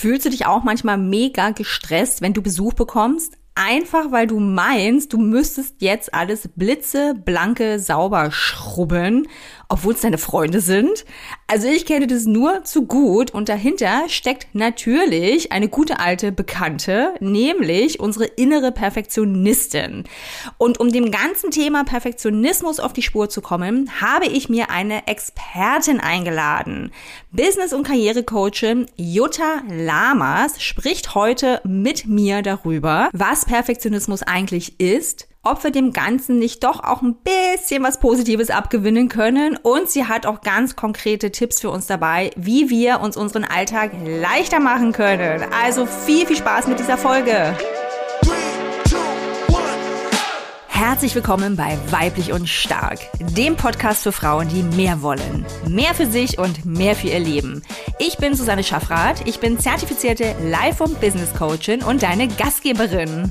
Fühlst du dich auch manchmal mega gestresst, wenn du Besuch bekommst? Einfach weil du meinst, du müsstest jetzt alles blitzeblanke sauber schrubben obwohl es deine Freunde sind. Also ich kenne das nur zu gut und dahinter steckt natürlich eine gute alte Bekannte, nämlich unsere innere Perfektionistin. Und um dem ganzen Thema Perfektionismus auf die Spur zu kommen, habe ich mir eine Expertin eingeladen. Business- und Karrierecoachin Jutta Lamas spricht heute mit mir darüber, was Perfektionismus eigentlich ist, ob wir dem Ganzen nicht doch auch ein bisschen was Positives abgewinnen können. Und sie hat auch ganz konkrete Tipps für uns dabei, wie wir uns unseren Alltag leichter machen können. Also viel, viel Spaß mit dieser Folge. Herzlich willkommen bei Weiblich und Stark, dem Podcast für Frauen, die mehr wollen. Mehr für sich und mehr für ihr Leben. Ich bin Susanne Schaffrath, ich bin zertifizierte Life- und Business Coachin und deine Gastgeberin.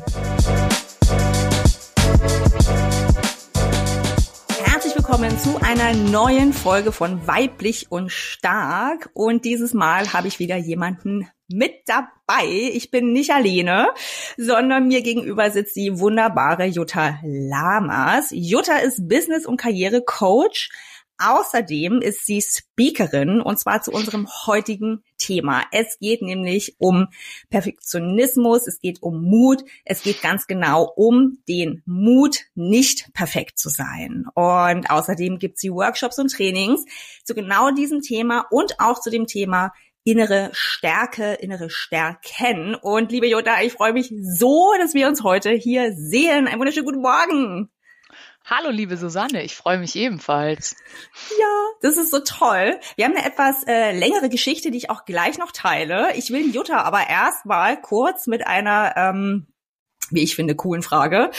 Willkommen zu einer neuen Folge von Weiblich und Stark. Und dieses Mal habe ich wieder jemanden mit dabei. Ich bin nicht alleine, sondern mir gegenüber sitzt die wunderbare Jutta Lamas. Jutta ist Business- und Karrierecoach, Außerdem ist sie Speakerin und zwar zu unserem heutigen Thema. Es geht nämlich um Perfektionismus, es geht um Mut, es geht ganz genau um den Mut, nicht perfekt zu sein. Und außerdem gibt sie Workshops und Trainings zu genau diesem Thema und auch zu dem Thema innere Stärke, innere Stärken. Und liebe Jutta, ich freue mich so, dass wir uns heute hier sehen. Einen wunderschönen guten Morgen. Hallo, liebe Susanne, ich freue mich ebenfalls. Ja, das ist so toll. Wir haben eine etwas äh, längere Geschichte, die ich auch gleich noch teile. Ich will Jutta aber erst mal kurz mit einer, ähm, wie ich finde, coolen Frage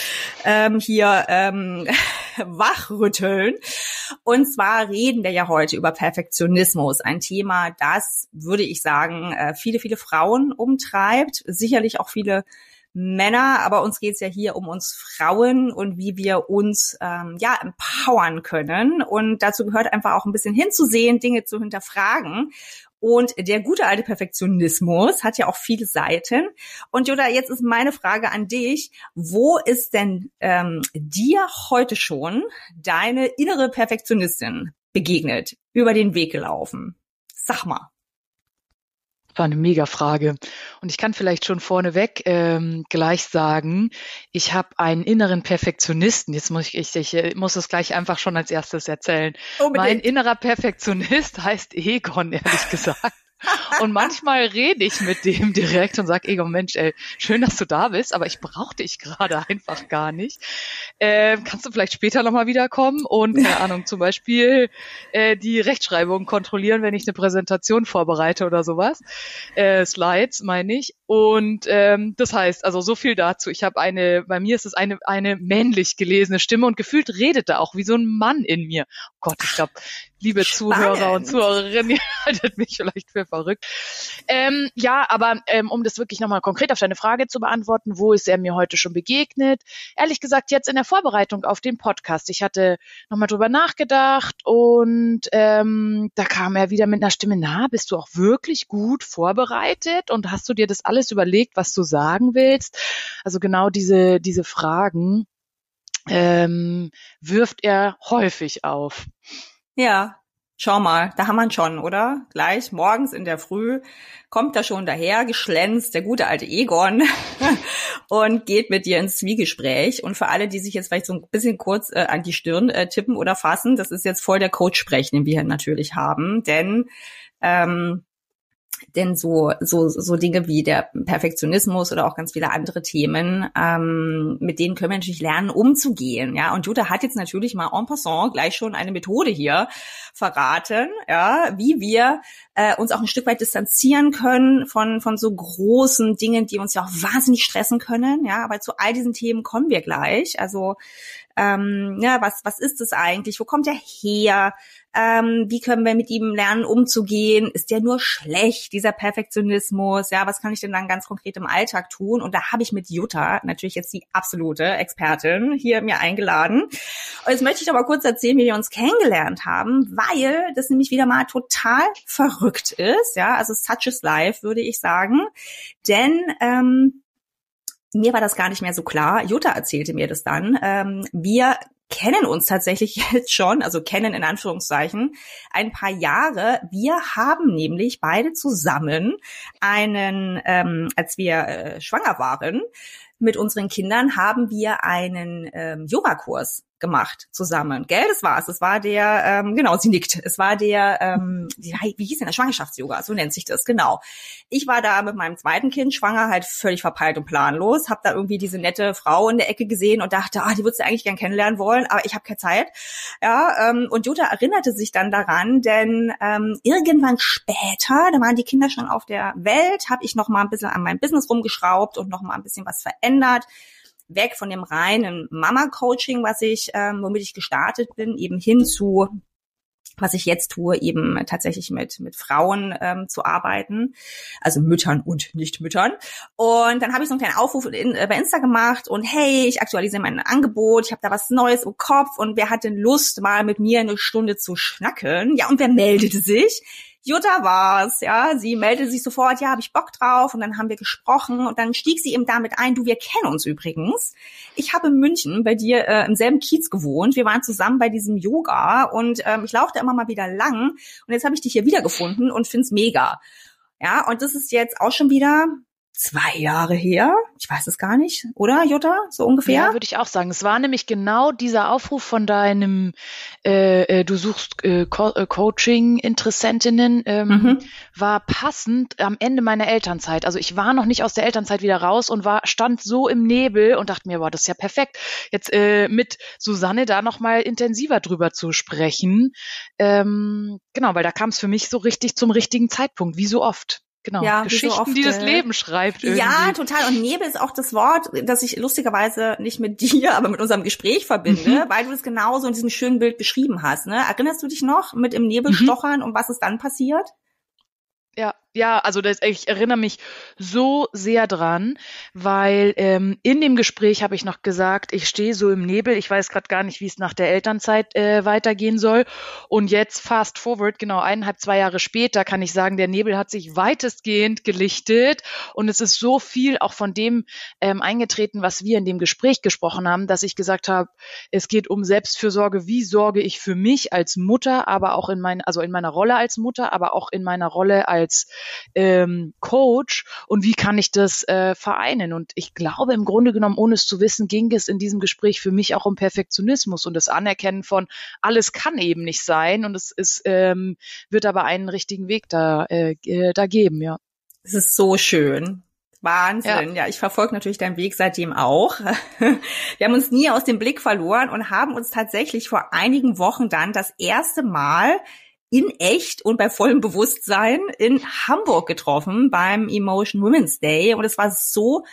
ähm, hier ähm, wachrütteln. Und zwar reden wir ja heute über Perfektionismus, ein Thema, das, würde ich sagen, äh, viele, viele Frauen umtreibt, sicherlich auch viele Männer, aber uns geht's ja hier um uns Frauen und wie wir uns ähm, ja empowern können. Und dazu gehört einfach auch ein bisschen hinzusehen, Dinge zu hinterfragen. Und der gute alte Perfektionismus hat ja auch viele Seiten. Und Joda, jetzt ist meine Frage an dich. Wo ist denn ähm, dir heute schon deine innere Perfektionistin begegnet, über den Weg gelaufen? Sag mal war eine Mega-Frage. Und ich kann vielleicht schon vorneweg ähm, gleich sagen, ich habe einen inneren Perfektionisten. Jetzt muss ich, ich, ich äh, muss es gleich einfach schon als erstes erzählen. Unbedingt. Mein innerer Perfektionist heißt Egon, ehrlich gesagt. Und manchmal rede ich mit dem direkt und sage, Egon, Mensch, ey, schön, dass du da bist, aber ich brauche dich gerade einfach gar nicht. Äh, kannst du vielleicht später nochmal wiederkommen und, keine Ahnung, zum Beispiel äh, die Rechtschreibung kontrollieren, wenn ich eine Präsentation vorbereite oder sowas. Äh, Slides, meine ich. Und ähm, das heißt, also so viel dazu. Ich habe eine, bei mir ist es eine, eine männlich gelesene Stimme und gefühlt redet da auch wie so ein Mann in mir. Oh Gott, ich glaube, liebe Spannend. Zuhörer und Zuhörerinnen, ihr haltet mich vielleicht für verrückt. Ähm, ja, aber ähm, um das wirklich nochmal konkret auf deine Frage zu beantworten, wo ist er mir heute schon begegnet? Ehrlich gesagt, jetzt in der Vorbereitung auf den Podcast. Ich hatte nochmal drüber nachgedacht und ähm, da kam er wieder mit einer Stimme, na, bist du auch wirklich gut vorbereitet und hast du dir das alles überlegt, was du sagen willst? Also genau diese, diese Fragen ähm, wirft er häufig auf. Ja, schau mal, da haben wir ihn schon, oder? Gleich morgens in der Früh kommt er schon daher, geschlänzt, der gute alte Egon, und geht mit dir ins Zwiegespräch. Und für alle, die sich jetzt vielleicht so ein bisschen kurz äh, an die Stirn äh, tippen oder fassen, das ist jetzt voll der Coach-Sprech, den wir hier natürlich haben. Denn ähm, denn so, so, so Dinge wie der Perfektionismus oder auch ganz viele andere Themen, ähm, mit denen können wir natürlich lernen, umzugehen. Ja, und Jutta hat jetzt natürlich mal en passant gleich schon eine Methode hier verraten, ja, wie wir äh, uns auch ein Stück weit distanzieren können von, von so großen Dingen, die uns ja auch wahnsinnig stressen können. Ja, aber zu all diesen Themen kommen wir gleich. Also ähm, ja, was, was ist es eigentlich? Wo kommt er her? Ähm, wie können wir mit ihm lernen, umzugehen? Ist der nur schlecht, dieser Perfektionismus? Ja, was kann ich denn dann ganz konkret im Alltag tun? Und da habe ich mit Jutta natürlich jetzt die absolute Expertin hier mir eingeladen. Und jetzt möchte ich aber kurz erzählen, wie wir uns kennengelernt haben, weil das nämlich wieder mal total verrückt ist. Ja, also such is life, würde ich sagen. Denn ähm, mir war das gar nicht mehr so klar. Jutta erzählte mir das dann. Ähm, wir kennen uns tatsächlich jetzt schon, also kennen in Anführungszeichen, ein paar Jahre. Wir haben nämlich beide zusammen einen, ähm, als wir äh, schwanger waren, mit unseren Kindern haben wir einen ähm, Yoga-Kurs gemacht zusammen. Gell, das war's. Es war der, ähm, genau, sie nickt. Es war der, ähm, wie hieß denn der Schwangerschafts-Yoga? So nennt sich das, genau. Ich war da mit meinem zweiten Kind schwanger, halt völlig verpeilt und planlos. Hab da irgendwie diese nette Frau in der Ecke gesehen und dachte, ah, die würdest du eigentlich gern kennenlernen wollen, aber ich habe keine Zeit. Ja, ähm, und Jutta erinnerte sich dann daran, denn ähm, irgendwann später, da waren die Kinder schon auf der Welt, habe ich noch mal ein bisschen an meinem Business rumgeschraubt und noch mal ein bisschen was verändert weg von dem reinen Mama-Coaching, was ich, ähm, womit ich gestartet bin, eben hin zu was ich jetzt tue, eben tatsächlich mit mit Frauen ähm, zu arbeiten, also Müttern und Nicht-Müttern. Und dann habe ich so einen kleinen Aufruf in, äh, bei Insta gemacht und hey, ich aktualisiere mein Angebot, ich habe da was Neues im Kopf und wer hat denn Lust, mal mit mir eine Stunde zu schnacken? Ja, und wer meldete sich? Jutta war's, ja. Sie meldete sich sofort, ja, habe ich Bock drauf. Und dann haben wir gesprochen und dann stieg sie eben damit ein, du, wir kennen uns übrigens. Ich habe in München bei dir äh, im selben Kiez gewohnt. Wir waren zusammen bei diesem Yoga und ähm, ich laufe da immer mal wieder lang. Und jetzt habe ich dich hier wiedergefunden und find's mega. Ja, und das ist jetzt auch schon wieder zwei Jahre her. Ich weiß es gar nicht, oder Jutta? So ungefähr? Ja, würde ich auch sagen. Es war nämlich genau dieser Aufruf von deinem, äh, äh, du suchst äh, Co äh, Coaching-Interessentinnen, ähm, mhm. war passend am Ende meiner Elternzeit. Also ich war noch nicht aus der Elternzeit wieder raus und war stand so im Nebel und dachte mir, boah, das ist ja perfekt, jetzt äh, mit Susanne da noch mal intensiver drüber zu sprechen. Ähm, genau, weil da kam es für mich so richtig zum richtigen Zeitpunkt, wie so oft. Genau, ja, Geschichten, so oft, die das äh, Leben schreibt. Irgendwie. Ja, total. Und Nebel ist auch das Wort, das ich lustigerweise nicht mit dir, aber mit unserem Gespräch verbinde, mhm. weil du es genauso in diesem schönen Bild beschrieben hast. Ne? Erinnerst du dich noch mit im Nebel mhm. stochern und was ist dann passiert? Ja, ja, also das, ich erinnere mich so sehr dran, weil ähm, in dem Gespräch habe ich noch gesagt, ich stehe so im Nebel, ich weiß gerade gar nicht, wie es nach der Elternzeit äh, weitergehen soll. Und jetzt fast forward, genau eineinhalb, zwei Jahre später, kann ich sagen, der Nebel hat sich weitestgehend gelichtet. Und es ist so viel auch von dem ähm, eingetreten, was wir in dem Gespräch gesprochen haben, dass ich gesagt habe, es geht um Selbstfürsorge, wie sorge ich für mich als Mutter, aber auch in meiner, also in meiner Rolle als Mutter, aber auch in meiner Rolle als ähm, Coach und wie kann ich das äh, vereinen? Und ich glaube, im Grunde genommen, ohne es zu wissen, ging es in diesem Gespräch für mich auch um Perfektionismus und das Anerkennen von alles kann eben nicht sein und es ist, ähm, wird aber einen richtigen Weg da, äh, äh da geben, ja. Es ist so schön. Wahnsinn. Ja. ja, ich verfolge natürlich deinen Weg seitdem auch. Wir haben uns nie aus dem Blick verloren und haben uns tatsächlich vor einigen Wochen dann das erste Mal in echt und bei vollem Bewusstsein in Hamburg getroffen beim Emotion Women's Day. Und es war so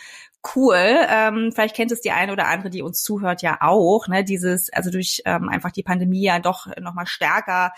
cool. Ähm, vielleicht kennt es die eine oder andere, die uns zuhört, ja auch. Ne? Dieses, also durch ähm, einfach die Pandemie ja doch nochmal stärker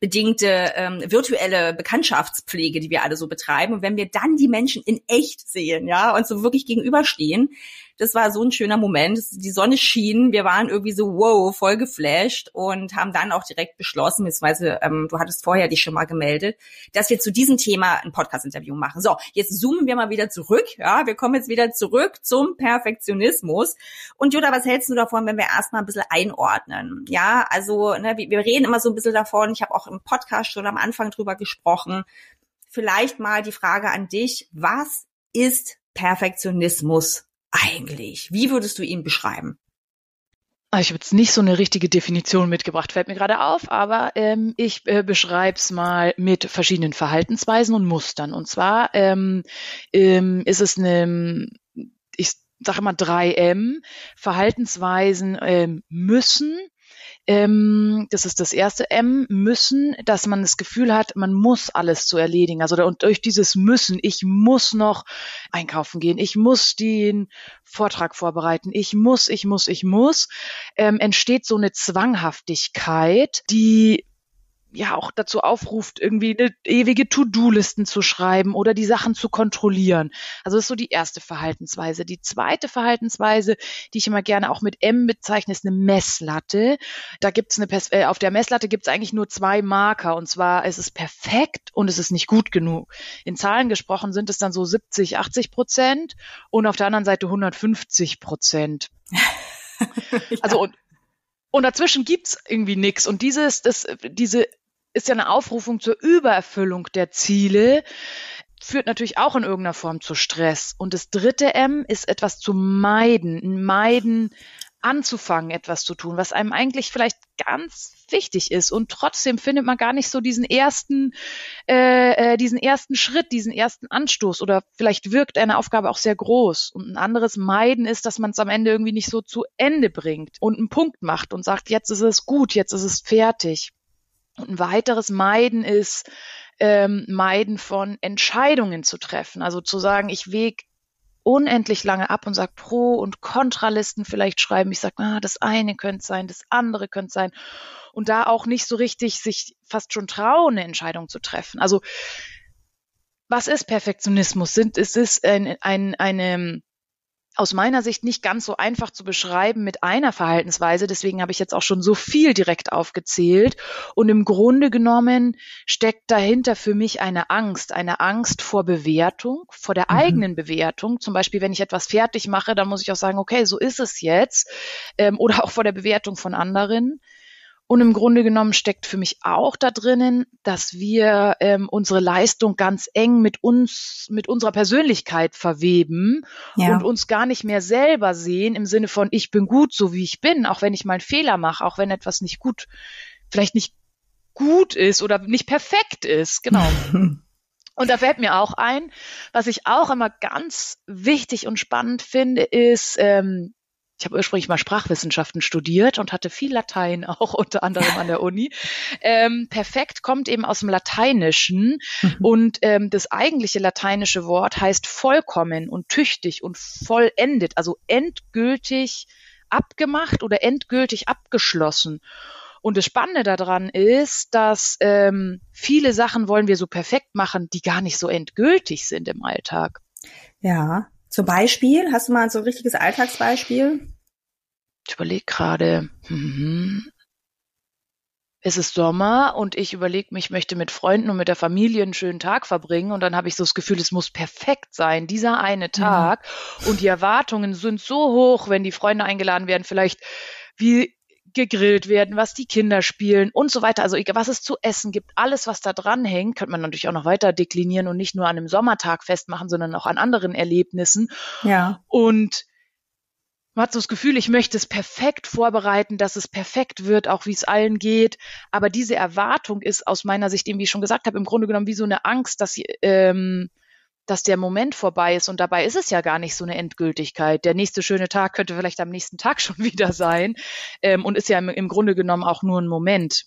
bedingte ähm, virtuelle Bekanntschaftspflege, die wir alle so betreiben. Und wenn wir dann die Menschen in echt sehen, ja, und so wirklich gegenüberstehen, das war so ein schöner Moment. Die Sonne schien, wir waren irgendwie so, wow, voll geflasht und haben dann auch direkt beschlossen, beziehungsweise ähm, du hattest vorher dich schon mal gemeldet, dass wir zu diesem Thema ein Podcast-Interview machen. So, jetzt zoomen wir mal wieder zurück. Ja, wir kommen jetzt wieder zurück zum Perfektionismus. Und Jutta, was hältst du davon, wenn wir erstmal ein bisschen einordnen? Ja, also ne, wir, reden immer so ein bisschen davon. Ich habe auch im Podcast schon am Anfang drüber gesprochen. Vielleicht mal die Frage an dich, was ist Perfektionismus eigentlich? Wie würdest du ihn beschreiben? Ah, ich habe jetzt nicht so eine richtige Definition mitgebracht, fällt mir gerade auf, aber ähm, ich äh, beschreibe es mal mit verschiedenen Verhaltensweisen und Mustern. Und zwar ähm, ähm, ist es eine, ich sage mal 3M, Verhaltensweisen ähm, müssen, ähm, das ist das erste M, müssen, dass man das Gefühl hat, man muss alles zu erledigen. Also und durch dieses Müssen, ich muss noch einkaufen gehen, ich muss den Vortrag vorbereiten, ich muss, ich muss, ich muss, ähm, entsteht so eine Zwanghaftigkeit, die ja auch dazu aufruft, irgendwie eine ewige To-Do-Listen zu schreiben oder die Sachen zu kontrollieren. Also das ist so die erste Verhaltensweise. Die zweite Verhaltensweise, die ich immer gerne auch mit M bezeichne, ist eine Messlatte. Da gibt's eine äh, auf der Messlatte gibt's eigentlich nur zwei Marker und zwar es ist perfekt und es ist nicht gut genug. In Zahlen gesprochen sind es dann so 70, 80 Prozent und auf der anderen Seite 150 Prozent. ja. Also und und dazwischen gibt's irgendwie nichts. Und dieses, das, diese ist ja eine Aufrufung zur Übererfüllung der Ziele, führt natürlich auch in irgendeiner Form zu Stress. Und das dritte M ist etwas zu meiden, meiden, anzufangen, etwas zu tun, was einem eigentlich vielleicht ganz wichtig ist. Und trotzdem findet man gar nicht so diesen ersten, äh, äh, diesen ersten Schritt, diesen ersten Anstoß. Oder vielleicht wirkt eine Aufgabe auch sehr groß. Und ein anderes Meiden ist, dass man es am Ende irgendwie nicht so zu Ende bringt und einen Punkt macht und sagt, jetzt ist es gut, jetzt ist es fertig. Und ein weiteres Meiden ist, ähm, Meiden von Entscheidungen zu treffen. Also zu sagen, ich wege unendlich lange ab und sage Pro- und Kontralisten vielleicht schreiben. Ich sage, ah, das eine könnte sein, das andere könnte sein. Und da auch nicht so richtig sich fast schon trauen, eine Entscheidung zu treffen. Also was ist Perfektionismus? Sind, es ist ein, ein, eine aus meiner Sicht nicht ganz so einfach zu beschreiben mit einer Verhaltensweise. Deswegen habe ich jetzt auch schon so viel direkt aufgezählt. Und im Grunde genommen steckt dahinter für mich eine Angst, eine Angst vor Bewertung, vor der mhm. eigenen Bewertung. Zum Beispiel, wenn ich etwas fertig mache, dann muss ich auch sagen, okay, so ist es jetzt. Ähm, oder auch vor der Bewertung von anderen. Und im Grunde genommen steckt für mich auch da drinnen, dass wir ähm, unsere Leistung ganz eng mit uns, mit unserer Persönlichkeit verweben ja. und uns gar nicht mehr selber sehen im Sinne von, ich bin gut, so wie ich bin, auch wenn ich mal einen Fehler mache, auch wenn etwas nicht gut, vielleicht nicht gut ist oder nicht perfekt ist. Genau. Und da fällt mir auch ein, was ich auch immer ganz wichtig und spannend finde, ist, ähm, ich habe ursprünglich mal Sprachwissenschaften studiert und hatte viel Latein auch unter anderem an der Uni. Ähm, perfekt kommt eben aus dem Lateinischen mhm. und ähm, das eigentliche lateinische Wort heißt vollkommen und tüchtig und vollendet, also endgültig abgemacht oder endgültig abgeschlossen. Und das Spannende daran ist, dass ähm, viele Sachen wollen wir so perfekt machen, die gar nicht so endgültig sind im Alltag. Ja, zum Beispiel, hast du mal so ein richtiges Alltagsbeispiel? Ich überlege gerade, hm, es ist Sommer und ich überlege mich, ich möchte mit Freunden und mit der Familie einen schönen Tag verbringen und dann habe ich so das Gefühl, es muss perfekt sein, dieser eine Tag. Ja. Und die Erwartungen sind so hoch, wenn die Freunde eingeladen werden, vielleicht wie gegrillt werden, was die Kinder spielen und so weiter. Also was es zu essen gibt, alles, was da dran hängt, könnte man natürlich auch noch weiter deklinieren und nicht nur an einem Sommertag festmachen, sondern auch an anderen Erlebnissen. Ja. Und man hat so das Gefühl, ich möchte es perfekt vorbereiten, dass es perfekt wird, auch wie es allen geht. Aber diese Erwartung ist aus meiner Sicht, eben wie ich schon gesagt habe, im Grunde genommen wie so eine Angst, dass sie, ähm, dass der Moment vorbei ist und dabei ist es ja gar nicht so eine Endgültigkeit. Der nächste schöne Tag könnte vielleicht am nächsten Tag schon wieder sein ähm, und ist ja im, im Grunde genommen auch nur ein Moment.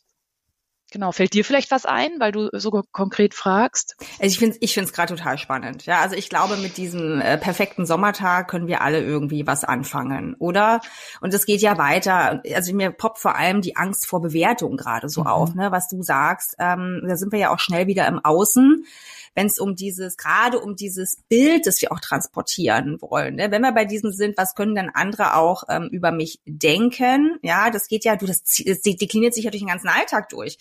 Genau, fällt dir vielleicht was ein, weil du so konkret fragst? Also ich finde ich finde es gerade total spannend. Ja, also ich glaube, mit diesem äh, perfekten Sommertag können wir alle irgendwie was anfangen, oder? Und es geht ja weiter. Also mir poppt vor allem die Angst vor Bewertung gerade so mhm. auf, ne, was du sagst. Ähm, da sind wir ja auch schnell wieder im Außen wenn es um dieses, gerade um dieses Bild, das wir auch transportieren wollen. Ne? Wenn wir bei diesem sind, was können dann andere auch ähm, über mich denken? Ja, das geht ja, du, das, das dekliniert sich ja durch den ganzen Alltag durch.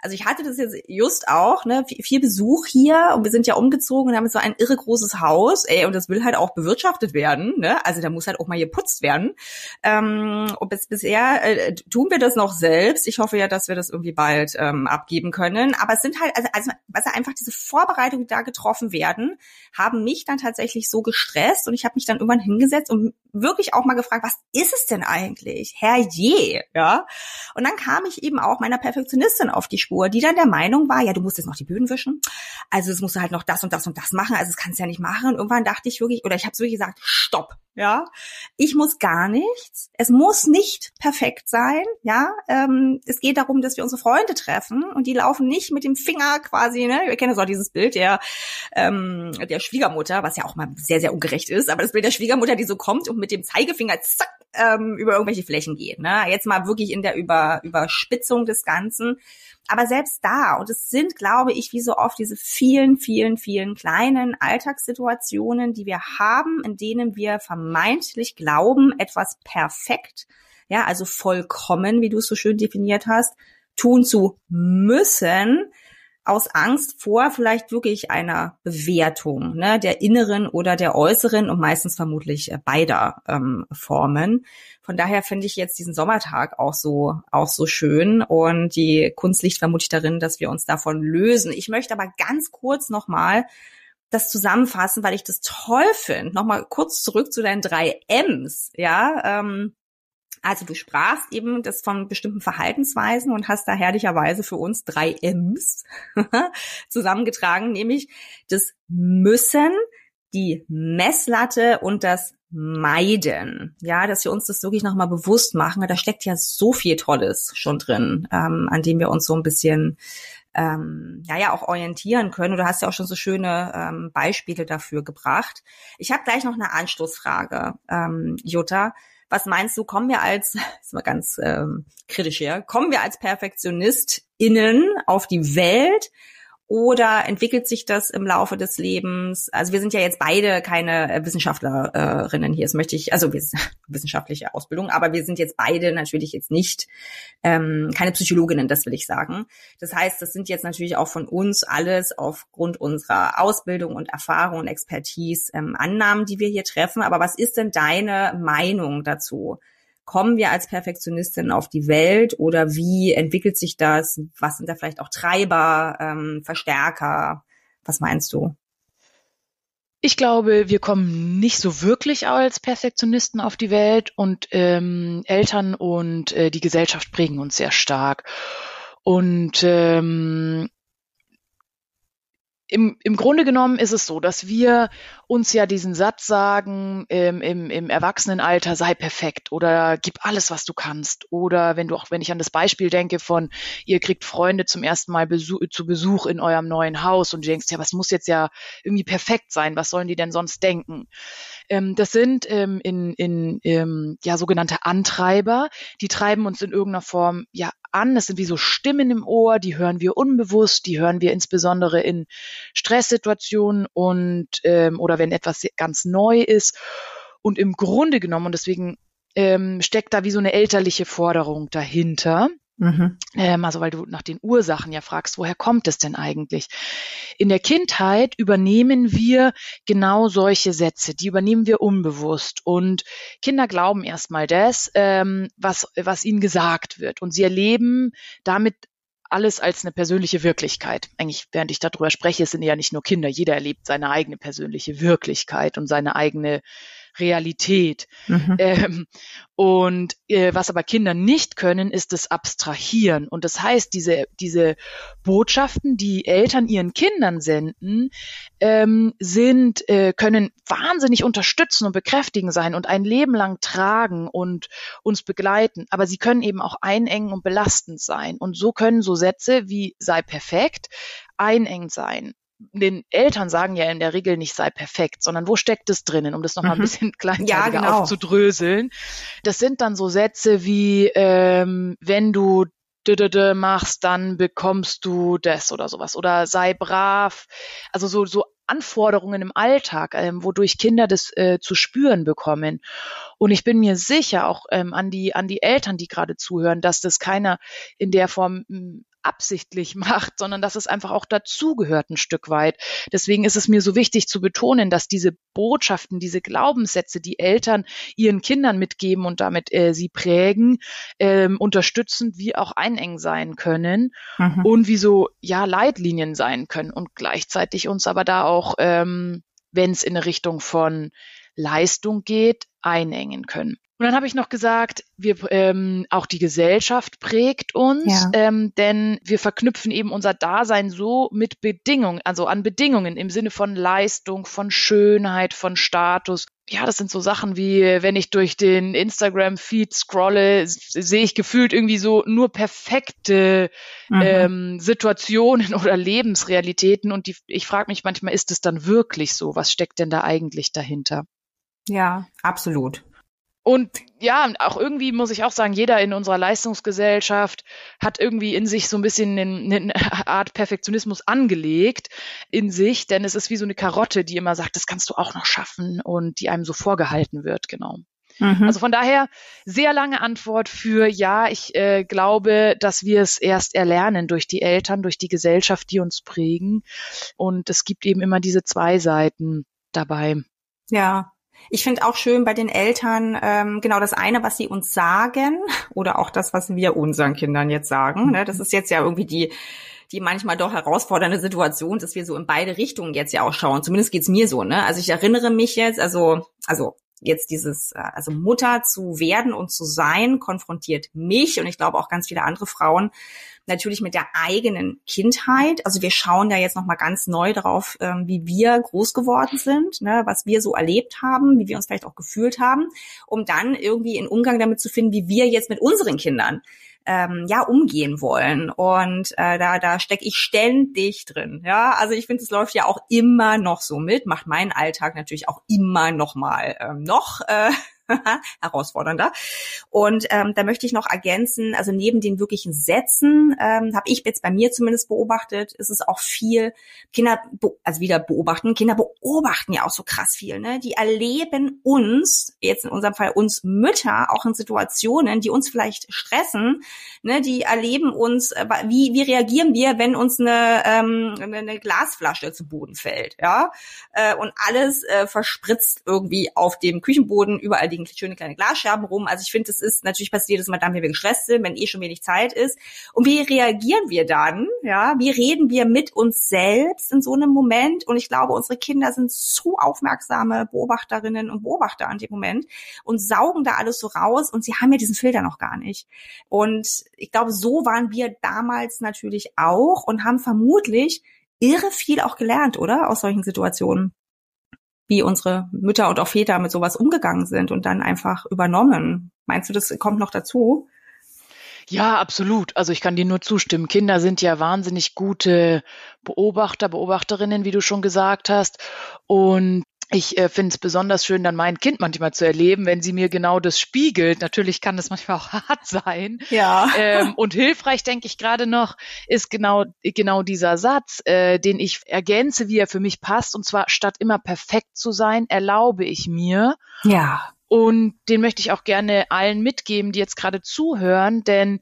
Also ich hatte das jetzt just auch, ne, viel Besuch hier und wir sind ja umgezogen und haben so ein irre großes Haus, ey, und das will halt auch bewirtschaftet werden, ne? Also da muss halt auch mal geputzt werden. Ähm, und bis, bisher äh, tun wir das noch selbst. Ich hoffe ja, dass wir das irgendwie bald ähm, abgeben können. Aber es sind halt, also, also, also einfach diese Vorbereitungen, die da getroffen werden, haben mich dann tatsächlich so gestresst und ich habe mich dann irgendwann hingesetzt und wirklich auch mal gefragt, was ist es denn eigentlich? Herr je, ja. Und dann kam ich eben auch meiner Perfektionistin auf die Spur, die dann der Meinung war, ja, du musst jetzt noch die Böden wischen. Also es musst du halt noch das und das und das machen. Also das kannst du ja nicht machen. Und irgendwann dachte ich wirklich, oder ich habe wirklich gesagt, stopp. Ja. Ich muss gar nichts. Es muss nicht perfekt sein, ja. Ähm, es geht darum, dass wir unsere Freunde treffen und die laufen nicht mit dem Finger quasi, ne. Wir kennen so dieses Bild der, ähm, der Schwiegermutter, was ja auch mal sehr, sehr ungerecht ist, aber das Bild der Schwiegermutter, die so kommt und mit dem Zeigefinger zack ähm, über irgendwelche Flächen geht, ne. Jetzt mal wirklich in der über, Überspitzung des Ganzen. Aber selbst da, und es sind, glaube ich, wie so oft diese vielen, vielen, vielen kleinen Alltagssituationen, die wir haben, in denen wir vermeintlich glauben, etwas perfekt, ja, also vollkommen, wie du es so schön definiert hast, tun zu müssen, aus Angst vor vielleicht wirklich einer Bewertung ne, der inneren oder der äußeren und meistens vermutlich äh, beider ähm, Formen. Von daher finde ich jetzt diesen Sommertag auch so auch so schön und die Kunst liegt vermutlich darin, dass wir uns davon lösen. Ich möchte aber ganz kurz nochmal das zusammenfassen, weil ich das toll finde. Nochmal kurz zurück zu deinen drei M's, ja. Ähm, also du sprachst eben das von bestimmten Verhaltensweisen und hast da herrlicherweise für uns drei M's zusammengetragen, nämlich das Müssen, die Messlatte und das Meiden. Ja, dass wir uns das wirklich nochmal bewusst machen. Da steckt ja so viel Tolles schon drin, ähm, an dem wir uns so ein bisschen ähm, ja ja auch orientieren können. Du hast ja auch schon so schöne ähm, Beispiele dafür gebracht. Ich habe gleich noch eine Anschlussfrage, ähm, Jutta. Was meinst du, kommen wir als, ist mal ganz ähm, kritisch hier, kommen wir als PerfektionistInnen auf die Welt oder entwickelt sich das im Laufe des Lebens? Also wir sind ja jetzt beide keine äh, Wissenschaftlerinnen hier. Das möchte ich, also wissenschaftliche Ausbildung, aber wir sind jetzt beide natürlich jetzt nicht ähm, keine Psychologinnen, das will ich sagen. Das heißt, das sind jetzt natürlich auch von uns alles aufgrund unserer Ausbildung und Erfahrung und Expertise ähm, Annahmen, die wir hier treffen. Aber was ist denn deine Meinung dazu? Kommen wir als Perfektionistin auf die Welt oder wie entwickelt sich das? Was sind da vielleicht auch Treiber, ähm, Verstärker? Was meinst du? Ich glaube, wir kommen nicht so wirklich als Perfektionisten auf die Welt und ähm, Eltern und äh, die Gesellschaft prägen uns sehr stark. Und ähm, im, im Grunde genommen ist es so, dass wir uns ja diesen Satz sagen, ähm, im, im Erwachsenenalter sei perfekt oder gib alles, was du kannst. Oder wenn du auch, wenn ich an das Beispiel denke von, ihr kriegt Freunde zum ersten Mal Besuch, zu Besuch in eurem neuen Haus und du denkst, ja, was muss jetzt ja irgendwie perfekt sein? Was sollen die denn sonst denken? Ähm, das sind ähm, in, in ähm, ja sogenannte Antreiber, die treiben uns in irgendeiner Form ja an. Das sind wie so Stimmen im Ohr, die hören wir unbewusst, die hören wir insbesondere in Stresssituationen und ähm, oder wenn etwas ganz neu ist. Und im Grunde genommen, und deswegen ähm, steckt da wie so eine elterliche Forderung dahinter. Mhm. Ähm, also weil du nach den Ursachen ja fragst, woher kommt es denn eigentlich? In der Kindheit übernehmen wir genau solche Sätze, die übernehmen wir unbewusst. Und Kinder glauben erstmal das, ähm, was, was ihnen gesagt wird. Und sie erleben damit alles als eine persönliche Wirklichkeit. Eigentlich, während ich darüber spreche, sind ja nicht nur Kinder. Jeder erlebt seine eigene persönliche Wirklichkeit und seine eigene Realität. Mhm. Ähm, und äh, was aber Kinder nicht können, ist das Abstrahieren. Und das heißt, diese, diese Botschaften, die Eltern ihren Kindern senden, ähm, sind, äh, können wahnsinnig unterstützen und bekräftigen sein und ein Leben lang tragen und uns begleiten. Aber sie können eben auch einengen und belastend sein. Und so können so Sätze wie sei perfekt einengend sein den Eltern sagen ja in der Regel nicht sei perfekt, sondern wo steckt es drinnen, um das nochmal mhm. ein bisschen kleinteiliger ja, genau. aufzudröseln. Das sind dann so Sätze wie, ähm, wenn du machst, dann bekommst du das oder sowas. Oder sei brav. Also so, so Anforderungen im Alltag, ähm, wodurch Kinder das äh, zu spüren bekommen. Und ich bin mir sicher, auch ähm, an, die, an die Eltern, die gerade zuhören, dass das keiner in der Form absichtlich macht, sondern dass es einfach auch dazugehört ein Stück weit. Deswegen ist es mir so wichtig zu betonen, dass diese Botschaften, diese Glaubenssätze, die Eltern ihren Kindern mitgeben und damit äh, sie prägen, ähm, unterstützend wie auch einengen sein können mhm. und wie so ja Leitlinien sein können und gleichzeitig uns aber da auch, ähm, wenn es in eine Richtung von Leistung geht, einengen können. Und dann habe ich noch gesagt, wir ähm, auch die Gesellschaft prägt uns, ja. ähm, denn wir verknüpfen eben unser Dasein so mit Bedingungen, also an Bedingungen im Sinne von Leistung, von Schönheit, von Status. ja, das sind so Sachen wie, wenn ich durch den Instagram-Feed scrolle, sehe ich gefühlt irgendwie so nur perfekte mhm. ähm, Situationen oder Lebensrealitäten. Und die, ich frage mich manchmal, ist es dann wirklich so? Was steckt denn da eigentlich dahinter? Ja, absolut. Und ja, auch irgendwie muss ich auch sagen, jeder in unserer Leistungsgesellschaft hat irgendwie in sich so ein bisschen eine, eine Art Perfektionismus angelegt in sich, denn es ist wie so eine Karotte, die immer sagt, das kannst du auch noch schaffen und die einem so vorgehalten wird, genau. Mhm. Also von daher sehr lange Antwort für ja, ich äh, glaube, dass wir es erst erlernen durch die Eltern, durch die Gesellschaft, die uns prägen. Und es gibt eben immer diese zwei Seiten dabei. Ja, ich finde auch schön bei den Eltern ähm, genau das eine, was sie uns sagen oder auch das, was wir unseren Kindern jetzt sagen. Ne? Das ist jetzt ja irgendwie die die manchmal doch herausfordernde Situation, dass wir so in beide Richtungen jetzt ja auch schauen. Zumindest geht's mir so. Ne? Also ich erinnere mich jetzt, also also jetzt dieses, äh, also Mutter zu werden und zu sein, konfrontiert mich und ich glaube auch ganz viele andere Frauen natürlich mit der eigenen Kindheit. Also wir schauen da jetzt nochmal ganz neu drauf, ähm, wie wir groß geworden sind, ne, was wir so erlebt haben, wie wir uns vielleicht auch gefühlt haben, um dann irgendwie in Umgang damit zu finden, wie wir jetzt mit unseren Kindern ähm, ja umgehen wollen. Und äh, da, da stecke ich ständig drin. Ja, also ich finde, es läuft ja auch immer noch so mit, macht meinen Alltag natürlich auch immer noch mal ähm, noch. Äh, herausfordernder. Und ähm, da möchte ich noch ergänzen, also neben den wirklichen Sätzen ähm, habe ich jetzt bei mir zumindest beobachtet, ist es auch viel Kinder, also wieder beobachten, Kinder beobachten ja auch so krass viel. Ne? Die erleben uns, jetzt in unserem Fall uns Mütter, auch in Situationen, die uns vielleicht stressen. Ne? Die erleben uns, äh, wie, wie reagieren wir, wenn uns eine, ähm, eine Glasflasche zu Boden fällt, ja, äh, und alles äh, verspritzt irgendwie auf dem Küchenboden überall die liegen schöne kleine Glasscherben rum. Also ich finde, es ist natürlich passiert jedes Mal dann, wenn wir gestresst sind, wenn eh schon wenig Zeit ist. Und wie reagieren wir dann? Ja, wie reden wir mit uns selbst in so einem Moment? Und ich glaube, unsere Kinder sind so aufmerksame Beobachterinnen und Beobachter an dem Moment und saugen da alles so raus und sie haben ja diesen Filter noch gar nicht. Und ich glaube, so waren wir damals natürlich auch und haben vermutlich irre viel auch gelernt, oder? Aus solchen Situationen wie unsere Mütter und auch Väter mit sowas umgegangen sind und dann einfach übernommen. Meinst du, das kommt noch dazu? Ja, absolut. Also ich kann dir nur zustimmen. Kinder sind ja wahnsinnig gute Beobachter, Beobachterinnen, wie du schon gesagt hast. Und ich äh, finde es besonders schön, dann mein Kind manchmal zu erleben, wenn sie mir genau das spiegelt. Natürlich kann das manchmal auch hart sein. Ja. Ähm, und hilfreich, denke ich gerade noch, ist genau, genau dieser Satz, äh, den ich ergänze, wie er für mich passt. Und zwar, statt immer perfekt zu sein, erlaube ich mir. Ja. Und den möchte ich auch gerne allen mitgeben, die jetzt gerade zuhören, denn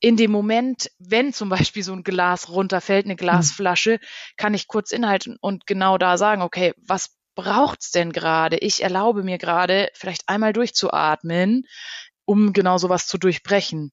in dem Moment, wenn zum Beispiel so ein Glas runterfällt, eine Glasflasche, kann ich kurz inhalten und genau da sagen, okay, was braucht's denn gerade? Ich erlaube mir gerade, vielleicht einmal durchzuatmen, um genau sowas zu durchbrechen.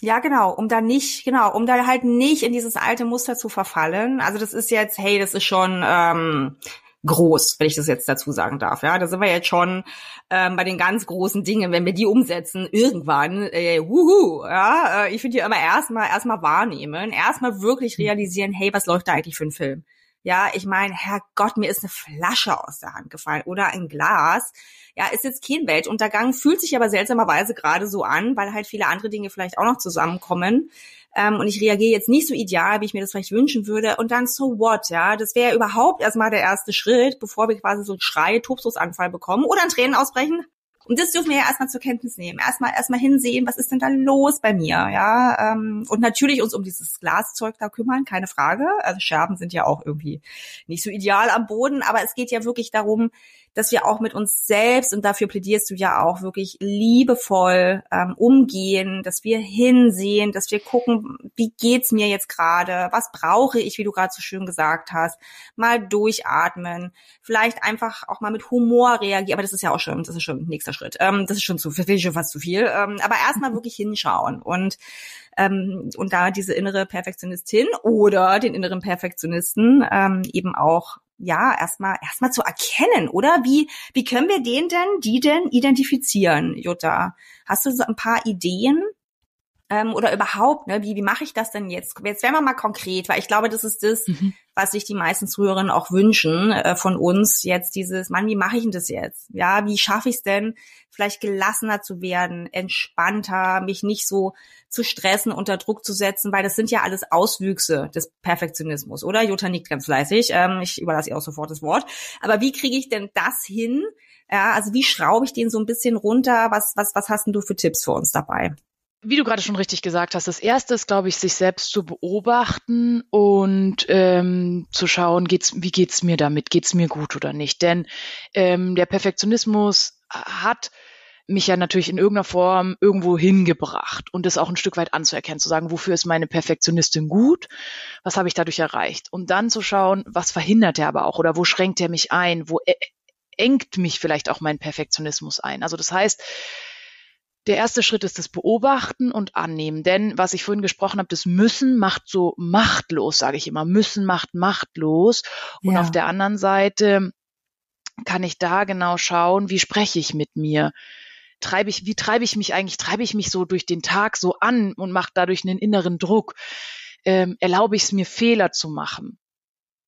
Ja, genau, um da nicht, genau, um da halt nicht in dieses alte Muster zu verfallen. Also das ist jetzt, hey, das ist schon ähm, groß, wenn ich das jetzt dazu sagen darf. Ja, da sind wir jetzt schon ähm, bei den ganz großen Dingen, wenn wir die umsetzen, irgendwann, äh, wuhu, ja, äh, ich finde ja immer erstmal erstmal wahrnehmen, erstmal wirklich hm. realisieren, hey, was läuft da eigentlich für ein Film? Ja, ich meine, Herrgott, mir ist eine Flasche aus der Hand gefallen oder ein Glas. Ja, ist jetzt kein Weltuntergang, fühlt sich aber seltsamerweise gerade so an, weil halt viele andere Dinge vielleicht auch noch zusammenkommen. Ähm, und ich reagiere jetzt nicht so ideal, wie ich mir das vielleicht wünschen würde. Und dann so what, ja. Das wäre überhaupt erstmal der erste Schritt, bevor wir quasi so einen Schrei, Tobsusanfall bekommen oder ein Tränen ausbrechen. Und das dürfen wir ja erstmal zur Kenntnis nehmen. Erstmal erstmal hinsehen, was ist denn da los bei mir, ja? Ähm, und natürlich uns um dieses Glaszeug da kümmern, keine Frage. Also Scherben sind ja auch irgendwie nicht so ideal am Boden, aber es geht ja wirklich darum, dass wir auch mit uns selbst, und dafür plädierst du ja auch, wirklich liebevoll ähm, umgehen, dass wir hinsehen, dass wir gucken, wie geht's mir jetzt gerade, was brauche ich, wie du gerade so schön gesagt hast, mal durchatmen, vielleicht einfach auch mal mit Humor reagieren, aber das ist ja auch schon, das ist schon nächster Schritt. Ähm, das ist schon zu, viel, schon fast zu viel. Ähm, aber erstmal wirklich hinschauen und ähm, und da diese innere Perfektionistin oder den inneren Perfektionisten ähm, eben auch ja, erstmal erstmal zu erkennen, oder? Wie wie können wir den denn, die denn identifizieren, Jutta? Hast du so ein paar Ideen? Ähm, oder überhaupt, ne, wie, wie mache ich das denn jetzt? Jetzt werden wir mal konkret, weil ich glaube, das ist das, mhm. was sich die meisten Zuhörerinnen auch wünschen äh, von uns, jetzt dieses, Mann, wie mache ich denn das jetzt? Ja, wie schaffe ich es denn, vielleicht gelassener zu werden, entspannter, mich nicht so zu stressen, unter Druck zu setzen, weil das sind ja alles Auswüchse des Perfektionismus, oder? Jutta nickt ganz fleißig, ähm, ich überlasse ihr auch sofort das Wort. Aber wie kriege ich denn das hin? Ja, also wie schraube ich den so ein bisschen runter? Was, was, was hast denn du für Tipps für uns dabei? Wie du gerade schon richtig gesagt hast, das erste ist, glaube ich, sich selbst zu beobachten und ähm, zu schauen, geht's, wie geht's mir damit, geht's mir gut oder nicht. Denn ähm, der Perfektionismus hat mich ja natürlich in irgendeiner Form irgendwo hingebracht und das auch ein Stück weit anzuerkennen, zu sagen, wofür ist meine Perfektionistin gut, was habe ich dadurch erreicht und dann zu schauen, was verhindert er aber auch oder wo schränkt er mich ein, wo e-, engt mich vielleicht auch mein Perfektionismus ein. Also das heißt, der erste Schritt ist das Beobachten und Annehmen. Denn was ich vorhin gesprochen habe, das Müssen macht so machtlos, sage ich immer. Müssen macht machtlos. Und ja. auf der anderen Seite kann ich da genau schauen, wie spreche ich mit mir? Treibe ich, wie treibe ich mich eigentlich? Treibe ich mich so durch den Tag so an und mache dadurch einen inneren Druck? Ähm, erlaube ich es mir, Fehler zu machen?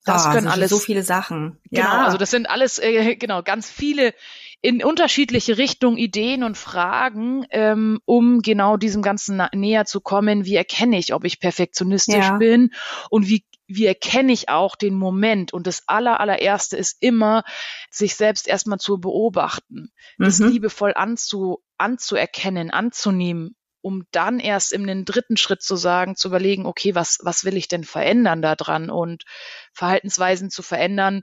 Das oh, können alles so viele Sachen. Genau, ja. also das sind alles äh, genau ganz viele in unterschiedliche Richtungen Ideen und Fragen, ähm, um genau diesem Ganzen näher zu kommen. Wie erkenne ich, ob ich perfektionistisch ja. bin und wie wie erkenne ich auch den Moment? Und das aller, allererste ist immer, sich selbst erstmal zu beobachten, mhm. das liebevoll anzu, anzuerkennen, anzunehmen, um dann erst in den dritten Schritt zu sagen, zu überlegen, okay, was, was will ich denn verändern daran und Verhaltensweisen zu verändern,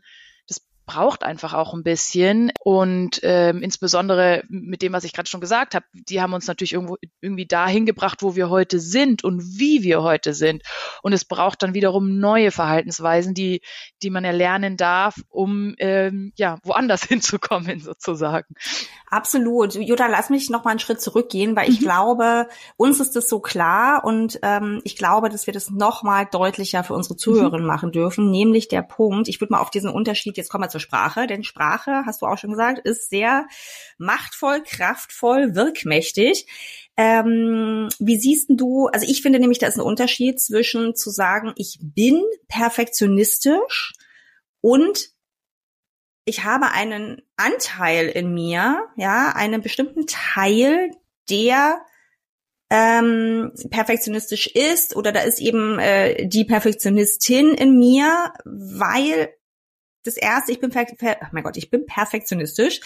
braucht einfach auch ein bisschen und ähm, insbesondere mit dem, was ich gerade schon gesagt habe, die haben uns natürlich irgendwo irgendwie dahin gebracht, wo wir heute sind und wie wir heute sind. Und es braucht dann wiederum neue Verhaltensweisen, die die man erlernen darf, um ähm, ja woanders hinzukommen sozusagen. Absolut. Jutta, lass mich noch mal einen Schritt zurückgehen, weil ich mhm. glaube, uns ist das so klar und ähm, ich glaube, dass wir das noch mal deutlicher für unsere Zuhörerinnen mhm. machen dürfen, nämlich der Punkt, ich würde mal auf diesen Unterschied, jetzt kommen wir zur Sprache, denn Sprache, hast du auch schon gesagt, ist sehr machtvoll, kraftvoll, wirkmächtig. Ähm, wie siehst du, also ich finde nämlich, da ist ein Unterschied zwischen zu sagen, ich bin perfektionistisch und ich habe einen Anteil in mir, ja, einen bestimmten Teil, der ähm, perfektionistisch ist oder da ist eben äh, die Perfektionistin in mir, weil das erste, ich bin, oh mein Gott, ich bin perfektionistisch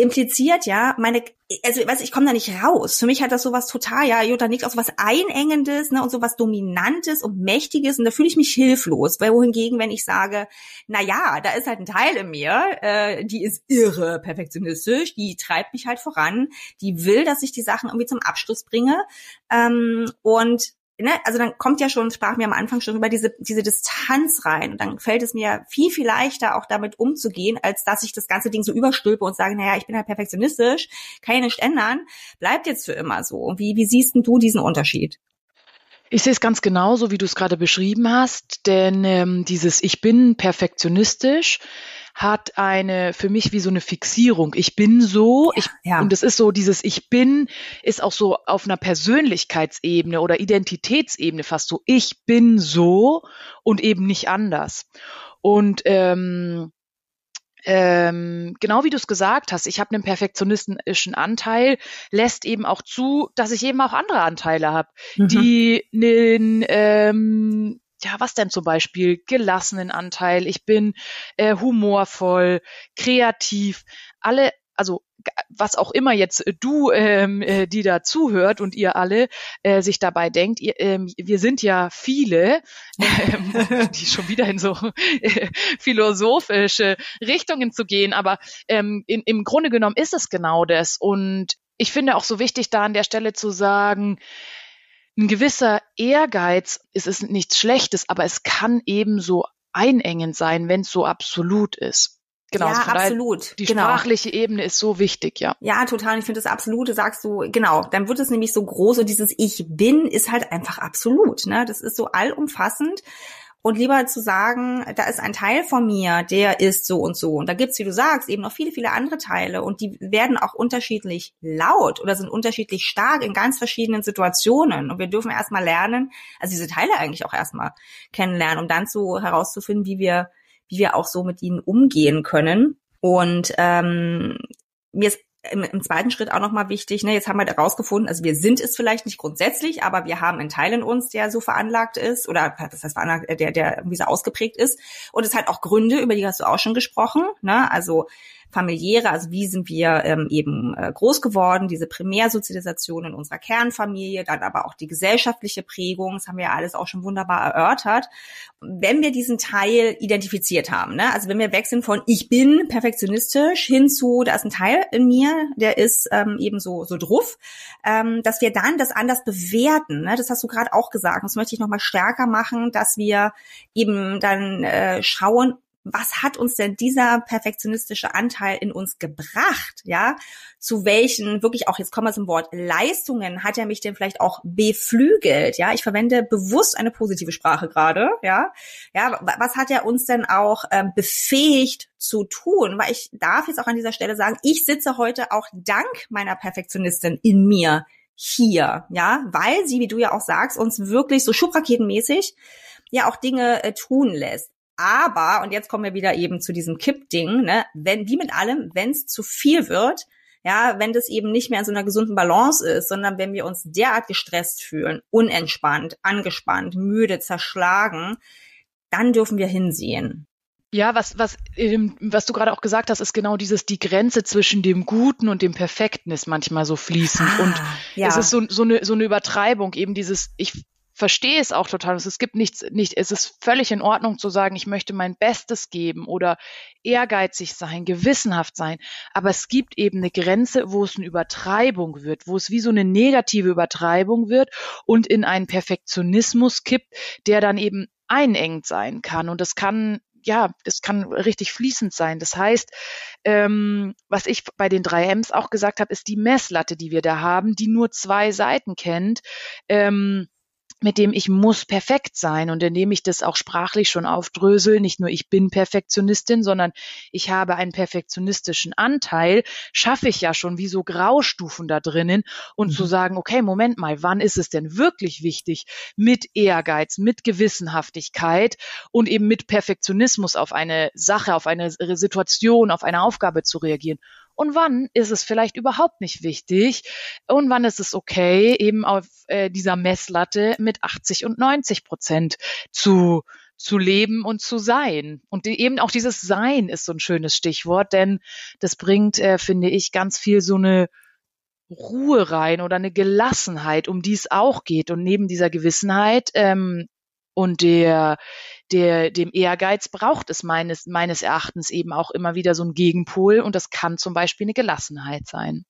impliziert ja meine, also weiß ich komme da nicht raus. Für mich hat das sowas total, ja, Jutta nickt auch sowas Einengendes, ne, und sowas Dominantes und Mächtiges und da fühle ich mich hilflos. Weil wohingegen, wenn ich sage, na ja, da ist halt ein Teil in mir, äh, die ist irre perfektionistisch, die treibt mich halt voran, die will, dass ich die Sachen irgendwie zum Abschluss bringe ähm, und ne, also dann kommt ja schon, sprach mir am Anfang schon über diese, diese Distanz rein. Und dann fällt es mir viel, viel leichter, auch damit umzugehen, als dass ich das ganze Ding so überstülpe und sage, naja, ich bin halt perfektionistisch, kann ja nicht ändern, bleibt jetzt für immer so. Wie, wie siehst denn du diesen Unterschied? Ich sehe es ganz genauso, wie du es gerade beschrieben hast, denn ähm, dieses Ich bin perfektionistisch hat eine für mich wie so eine Fixierung. Ich bin so, ja, ich, ja. und es ist so, dieses Ich bin ist auch so auf einer Persönlichkeitsebene oder Identitätsebene fast so. Ich bin so und eben nicht anders. Und ähm, ähm, genau wie du es gesagt hast, ich habe einen perfektionistischen Anteil, lässt eben auch zu, dass ich eben auch andere Anteile habe, mhm. die einen ähm, ja, was denn zum Beispiel? Gelassenen Anteil, ich bin äh, humorvoll, kreativ, alle, also was auch immer jetzt äh, du, ähm, äh, die da zuhört und ihr alle äh, sich dabei denkt, ihr, ähm, wir sind ja viele, ähm, die schon wieder in so äh, philosophische Richtungen zu gehen, aber ähm, in, im Grunde genommen ist es genau das. Und ich finde auch so wichtig, da an der Stelle zu sagen, ein gewisser Ehrgeiz ist es nichts Schlechtes, aber es kann ebenso einengend sein, wenn es so absolut ist. Genau, ja, absolut. Die genau. sprachliche Ebene ist so wichtig, ja. Ja, total. Ich finde das Absolute, sagst du, genau, dann wird es nämlich so groß und dieses Ich bin ist halt einfach absolut. Ne? Das ist so allumfassend. Und lieber zu sagen, da ist ein Teil von mir, der ist so und so. Und da gibt's, wie du sagst, eben noch viele, viele andere Teile und die werden auch unterschiedlich laut oder sind unterschiedlich stark in ganz verschiedenen Situationen. Und wir dürfen erstmal lernen, also diese Teile eigentlich auch erstmal kennenlernen, um dann so herauszufinden, wie wir, wie wir auch so mit ihnen umgehen können. Und ähm, mir ist im, im zweiten Schritt auch nochmal wichtig, ne, jetzt haben wir herausgefunden, also wir sind es vielleicht nicht grundsätzlich, aber wir haben einen Teil in uns, der so veranlagt ist oder das heißt veranlagt, der, der irgendwie so ausgeprägt ist. Und es hat auch Gründe, über die hast du auch schon gesprochen. Ne? Also familiäre, also wie sind wir ähm, eben äh, groß geworden, diese Primärsozialisation in unserer Kernfamilie, dann aber auch die gesellschaftliche Prägung, das haben wir ja alles auch schon wunderbar erörtert. Wenn wir diesen Teil identifiziert haben, ne? also wenn wir wechseln von ich bin perfektionistisch hin zu, da ist ein Teil in mir, der ist ähm, eben so, so druff, ähm, dass wir dann das anders bewerten. Ne? Das hast du gerade auch gesagt. Das möchte ich nochmal stärker machen, dass wir eben dann äh, schauen, was hat uns denn dieser perfektionistische Anteil in uns gebracht? Ja, zu welchen wirklich auch jetzt kommen wir zum Wort Leistungen hat er mich denn vielleicht auch beflügelt? Ja, ich verwende bewusst eine positive Sprache gerade. Ja, ja, was hat er uns denn auch ähm, befähigt zu tun? Weil ich darf jetzt auch an dieser Stelle sagen, ich sitze heute auch dank meiner Perfektionistin in mir hier, ja, weil sie, wie du ja auch sagst, uns wirklich so schubraketenmäßig ja auch Dinge äh, tun lässt. Aber, und jetzt kommen wir wieder eben zu diesem Kippding, ne, wenn, wie mit allem, wenn es zu viel wird, ja, wenn das eben nicht mehr in so einer gesunden Balance ist, sondern wenn wir uns derart gestresst fühlen, unentspannt, angespannt, müde, zerschlagen, dann dürfen wir hinsehen. Ja, was, was, ähm, was du gerade auch gesagt hast, ist genau dieses, die Grenze zwischen dem Guten und dem Perfekten ist manchmal so fließend. Ah, und ja. es ist so, so, eine, so eine Übertreibung, eben dieses, ich verstehe es auch total. Es gibt nichts, nicht, es ist völlig in Ordnung zu sagen, ich möchte mein Bestes geben oder ehrgeizig sein, gewissenhaft sein. Aber es gibt eben eine Grenze, wo es eine Übertreibung wird, wo es wie so eine negative Übertreibung wird und in einen Perfektionismus kippt, der dann eben einengt sein kann. Und das kann ja, das kann richtig fließend sein. Das heißt, ähm, was ich bei den drei M's auch gesagt habe, ist die Messlatte, die wir da haben, die nur zwei Seiten kennt. Ähm, mit dem ich muss perfekt sein und indem ich das auch sprachlich schon aufdrösel, nicht nur ich bin Perfektionistin, sondern ich habe einen perfektionistischen Anteil, schaffe ich ja schon wie so Graustufen da drinnen und mhm. zu sagen, okay, Moment mal, wann ist es denn wirklich wichtig, mit Ehrgeiz, mit Gewissenhaftigkeit und eben mit Perfektionismus auf eine Sache, auf eine Situation, auf eine Aufgabe zu reagieren und wann ist es vielleicht überhaupt nicht wichtig und wann ist es okay, eben auf äh, dieser Messlatte mit 80 und 90 Prozent zu zu leben und zu sein. Und die, eben auch dieses Sein ist so ein schönes Stichwort, denn das bringt, äh, finde ich, ganz viel so eine Ruhe rein oder eine Gelassenheit, um die es auch geht. Und neben dieser Gewissenheit ähm, und der, der, dem Ehrgeiz braucht es meines, meines Erachtens eben auch immer wieder so ein Gegenpol und das kann zum Beispiel eine Gelassenheit sein.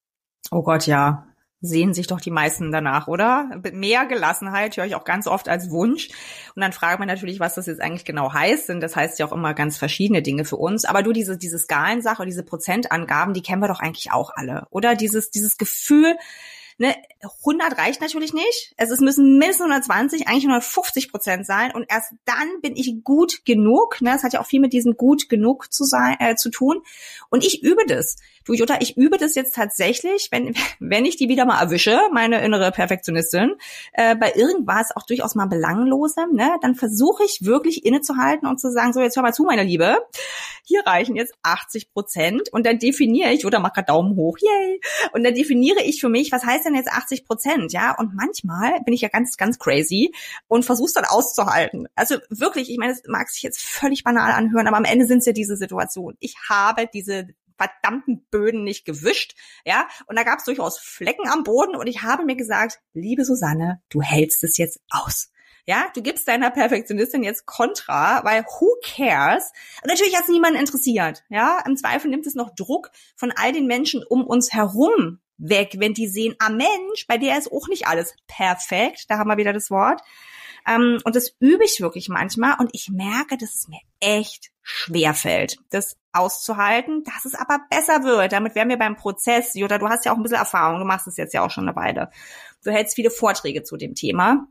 Oh Gott, ja. Sehen sich doch die meisten danach, oder? Mehr Gelassenheit höre ich auch ganz oft als Wunsch. Und dann fragt man natürlich, was das jetzt eigentlich genau heißt. Denn das heißt ja auch immer ganz verschiedene Dinge für uns. Aber du, diese, diese Skalensache, diese Prozentangaben, die kennen wir doch eigentlich auch alle, oder? Dieses, dieses Gefühl, ne, 100 reicht natürlich nicht. Es müssen mindestens 120, eigentlich 150 Prozent sein. Und erst dann bin ich gut genug. Ne, das hat ja auch viel mit diesem gut genug zu sein, äh, zu tun. Und ich übe das. Du Jutta, ich übe das jetzt tatsächlich, wenn, wenn ich die wieder mal erwische, meine innere Perfektionistin, äh, bei irgendwas auch durchaus mal belanglosem, ne, dann versuche ich wirklich innezuhalten und zu sagen, so jetzt hör mal zu, meine Liebe, hier reichen jetzt 80 Prozent und dann definiere ich, oder mach grad Daumen hoch, yay, und dann definiere ich für mich, was heißt denn jetzt 80 Prozent, ja, und manchmal bin ich ja ganz, ganz crazy und versuch's dann auszuhalten. Also wirklich, ich meine, es mag sich jetzt völlig banal anhören, aber am Ende sind es ja diese Situationen. Ich habe diese verdammten Böden nicht gewischt, ja, und da gab es durchaus Flecken am Boden und ich habe mir gesagt, liebe Susanne, du hältst es jetzt aus. Ja, du gibst deiner Perfektionistin jetzt Kontra, weil who cares? Und natürlich hat es niemanden interessiert. Ja, im Zweifel nimmt es noch Druck von all den Menschen um uns herum weg, wenn die sehen, ah Mensch, bei der ist auch nicht alles perfekt. Da haben wir wieder das Wort. Ähm, und das übe ich wirklich manchmal und ich merke, dass es mir echt schwer fällt, das auszuhalten, dass es aber besser wird. Damit wären wir beim Prozess. Jutta, du hast ja auch ein bisschen Erfahrung, du machst es jetzt ja auch schon eine Weile. Du hältst viele Vorträge zu dem Thema.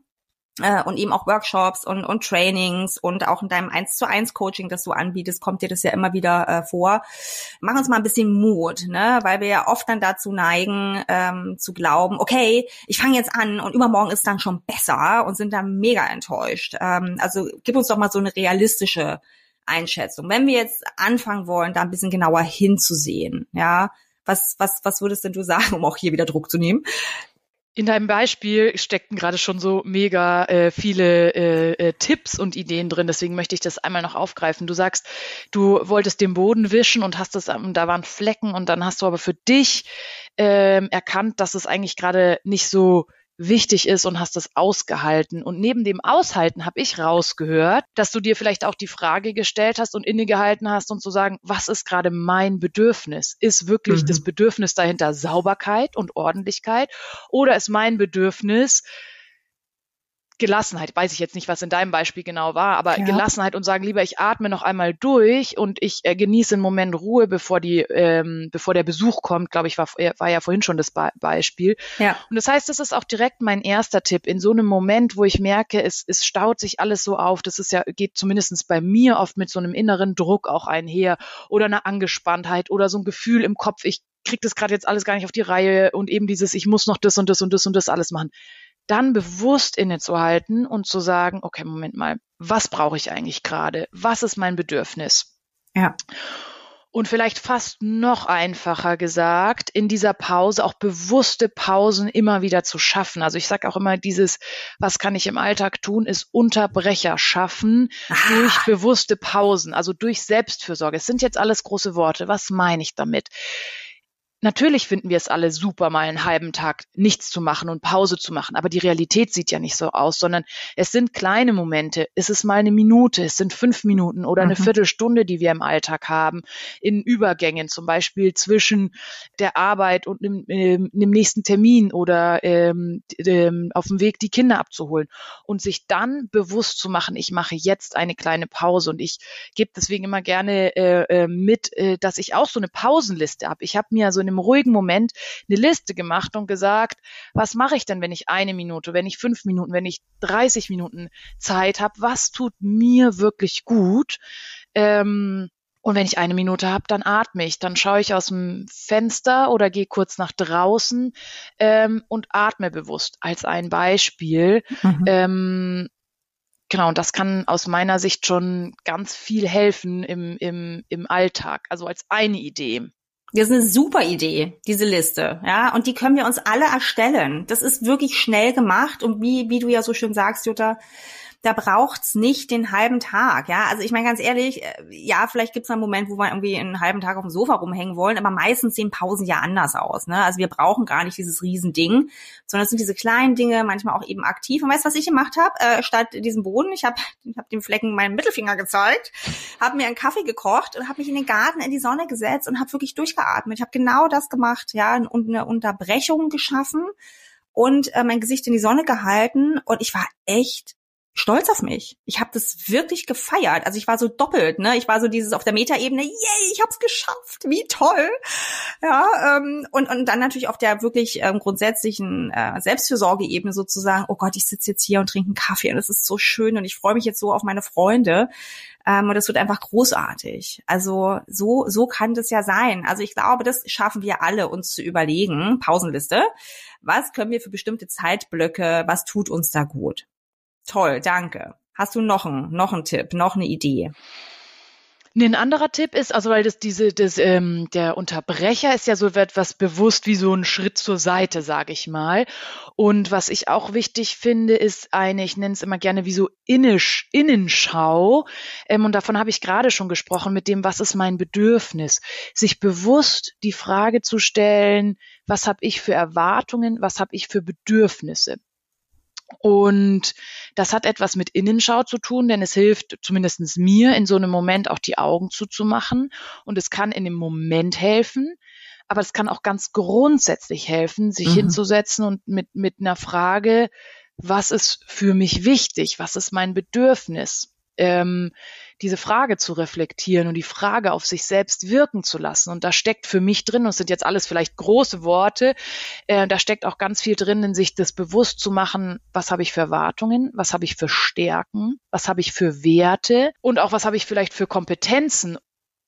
Äh, und eben auch Workshops und, und Trainings und auch in deinem 1 zu 1 Coaching, das du anbietest, kommt dir das ja immer wieder äh, vor. Mach uns mal ein bisschen Mut, ne? weil wir ja oft dann dazu neigen, ähm, zu glauben, okay, ich fange jetzt an und übermorgen ist dann schon besser und sind dann mega enttäuscht. Ähm, also gib uns doch mal so eine realistische Einschätzung. Wenn wir jetzt anfangen wollen, da ein bisschen genauer hinzusehen, ja, was, was, was würdest denn du sagen, um auch hier wieder Druck zu nehmen? In deinem Beispiel steckten gerade schon so mega äh, viele äh, äh, Tipps und Ideen drin, deswegen möchte ich das einmal noch aufgreifen. Du sagst, du wolltest den Boden wischen und hast es, da waren Flecken und dann hast du aber für dich ähm, erkannt, dass es eigentlich gerade nicht so wichtig ist und hast das ausgehalten. Und neben dem Aushalten habe ich rausgehört, dass du dir vielleicht auch die Frage gestellt hast und innegehalten hast und zu sagen, was ist gerade mein Bedürfnis? Ist wirklich mhm. das Bedürfnis dahinter Sauberkeit und Ordentlichkeit oder ist mein Bedürfnis, Gelassenheit, weiß ich jetzt nicht, was in deinem Beispiel genau war, aber ja. Gelassenheit und sagen, lieber ich atme noch einmal durch und ich äh, genieße einen Moment Ruhe, bevor die, ähm, bevor der Besuch kommt, glaube ich, war, äh, war ja vorhin schon das Be Beispiel. Ja. Und das heißt, das ist auch direkt mein erster Tipp. In so einem Moment, wo ich merke, es, es staut sich alles so auf, das ist ja, geht zumindestens bei mir oft mit so einem inneren Druck auch einher oder einer Angespanntheit oder so ein Gefühl im Kopf, ich krieg das gerade jetzt alles gar nicht auf die Reihe und eben dieses, ich muss noch das und das und das und das alles machen dann bewusst innezuhalten und zu sagen, okay, Moment mal, was brauche ich eigentlich gerade? Was ist mein Bedürfnis? Ja. Und vielleicht fast noch einfacher gesagt, in dieser Pause auch bewusste Pausen immer wieder zu schaffen. Also ich sage auch immer, dieses, was kann ich im Alltag tun, ist Unterbrecher schaffen ah. durch bewusste Pausen, also durch Selbstfürsorge. Es sind jetzt alles große Worte. Was meine ich damit? Natürlich finden wir es alle super, mal einen halben Tag nichts zu machen und Pause zu machen, aber die Realität sieht ja nicht so aus, sondern es sind kleine Momente. Es ist mal eine Minute, es sind fünf Minuten oder eine mhm. Viertelstunde, die wir im Alltag haben, in Übergängen, zum Beispiel zwischen der Arbeit und einem, ähm, einem nächsten Termin oder ähm, ähm, auf dem Weg, die Kinder abzuholen. Und sich dann bewusst zu machen, ich mache jetzt eine kleine Pause und ich gebe deswegen immer gerne äh, äh mit, äh, dass ich auch so eine Pausenliste habe. Ich habe mir so eine einem ruhigen Moment eine Liste gemacht und gesagt, was mache ich denn, wenn ich eine Minute, wenn ich fünf Minuten, wenn ich 30 Minuten Zeit habe, was tut mir wirklich gut? Ähm, und wenn ich eine Minute habe, dann atme ich. Dann schaue ich aus dem Fenster oder gehe kurz nach draußen ähm, und atme bewusst. Als ein Beispiel. Mhm. Ähm, genau, und das kann aus meiner Sicht schon ganz viel helfen im, im, im Alltag. Also als eine Idee. Das ist eine super Idee, diese Liste, ja, und die können wir uns alle erstellen. Das ist wirklich schnell gemacht und wie, wie du ja so schön sagst, Jutta, da braucht's nicht den halben Tag. Ja, also ich meine ganz ehrlich, äh, ja, vielleicht gibt's einen Moment, wo wir irgendwie einen halben Tag auf dem Sofa rumhängen wollen, aber meistens sehen Pausen ja anders aus. Ne? Also wir brauchen gar nicht dieses Riesending, sondern es sind diese kleinen Dinge, manchmal auch eben aktiv. Und weißt du, was ich gemacht habe? Äh, statt diesem Boden, ich habe ich hab dem Flecken meinen Mittelfinger gezeigt, habe mir einen Kaffee gekocht und habe mich in den Garten in die Sonne gesetzt und habe wirklich durchgeatmet. Ich habe genau das gemacht, ja, und eine Unterbrechung geschaffen und äh, mein Gesicht in die Sonne gehalten und ich war echt stolz auf mich. Ich habe das wirklich gefeiert. Also ich war so doppelt, ne? Ich war so dieses auf der Metaebene, yay, ich hab's geschafft, wie toll. Ja, ähm, und, und dann natürlich auf der wirklich ähm, grundsätzlichen äh, Selbstfürsorgeebene sozusagen, oh Gott, ich sitze jetzt hier und trinke einen Kaffee und es ist so schön und ich freue mich jetzt so auf meine Freunde. Ähm, und das wird einfach großartig. Also so, so kann das ja sein. Also ich glaube, das schaffen wir alle, uns zu überlegen, Pausenliste. Was können wir für bestimmte Zeitblöcke, was tut uns da gut? Toll, danke. Hast du noch einen, noch einen Tipp, noch eine Idee? ein anderer Tipp ist, also weil das diese, das, ähm, der Unterbrecher ist ja so etwas bewusst wie so ein Schritt zur Seite, sage ich mal. Und was ich auch wichtig finde, ist eine, ich nenne es immer gerne wie so Innisch, Innenschau. Ähm, und davon habe ich gerade schon gesprochen mit dem, was ist mein Bedürfnis? Sich bewusst die Frage zu stellen, was habe ich für Erwartungen, was habe ich für Bedürfnisse? Und das hat etwas mit Innenschau zu tun, denn es hilft zumindestens mir in so einem Moment auch die Augen zuzumachen. Und es kann in dem Moment helfen, aber es kann auch ganz grundsätzlich helfen, sich mhm. hinzusetzen und mit, mit einer Frage, was ist für mich wichtig? Was ist mein Bedürfnis? Ähm, diese Frage zu reflektieren und die Frage auf sich selbst wirken zu lassen. Und da steckt für mich drin, und das sind jetzt alles vielleicht große Worte, äh, da steckt auch ganz viel drin, in sich das bewusst zu machen, was habe ich für Erwartungen, was habe ich für Stärken, was habe ich für Werte und auch was habe ich vielleicht für Kompetenzen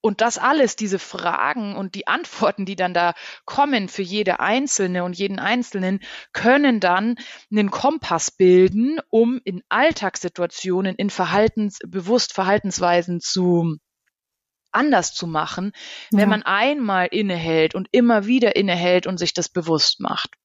und das alles, diese Fragen und die Antworten, die dann da kommen für jede Einzelne und jeden Einzelnen, können dann einen Kompass bilden, um in Alltagssituationen, in Verhaltens, bewusst Verhaltensweisen zu anders zu machen, wenn ja. man einmal innehält und immer wieder innehält und sich das bewusst macht.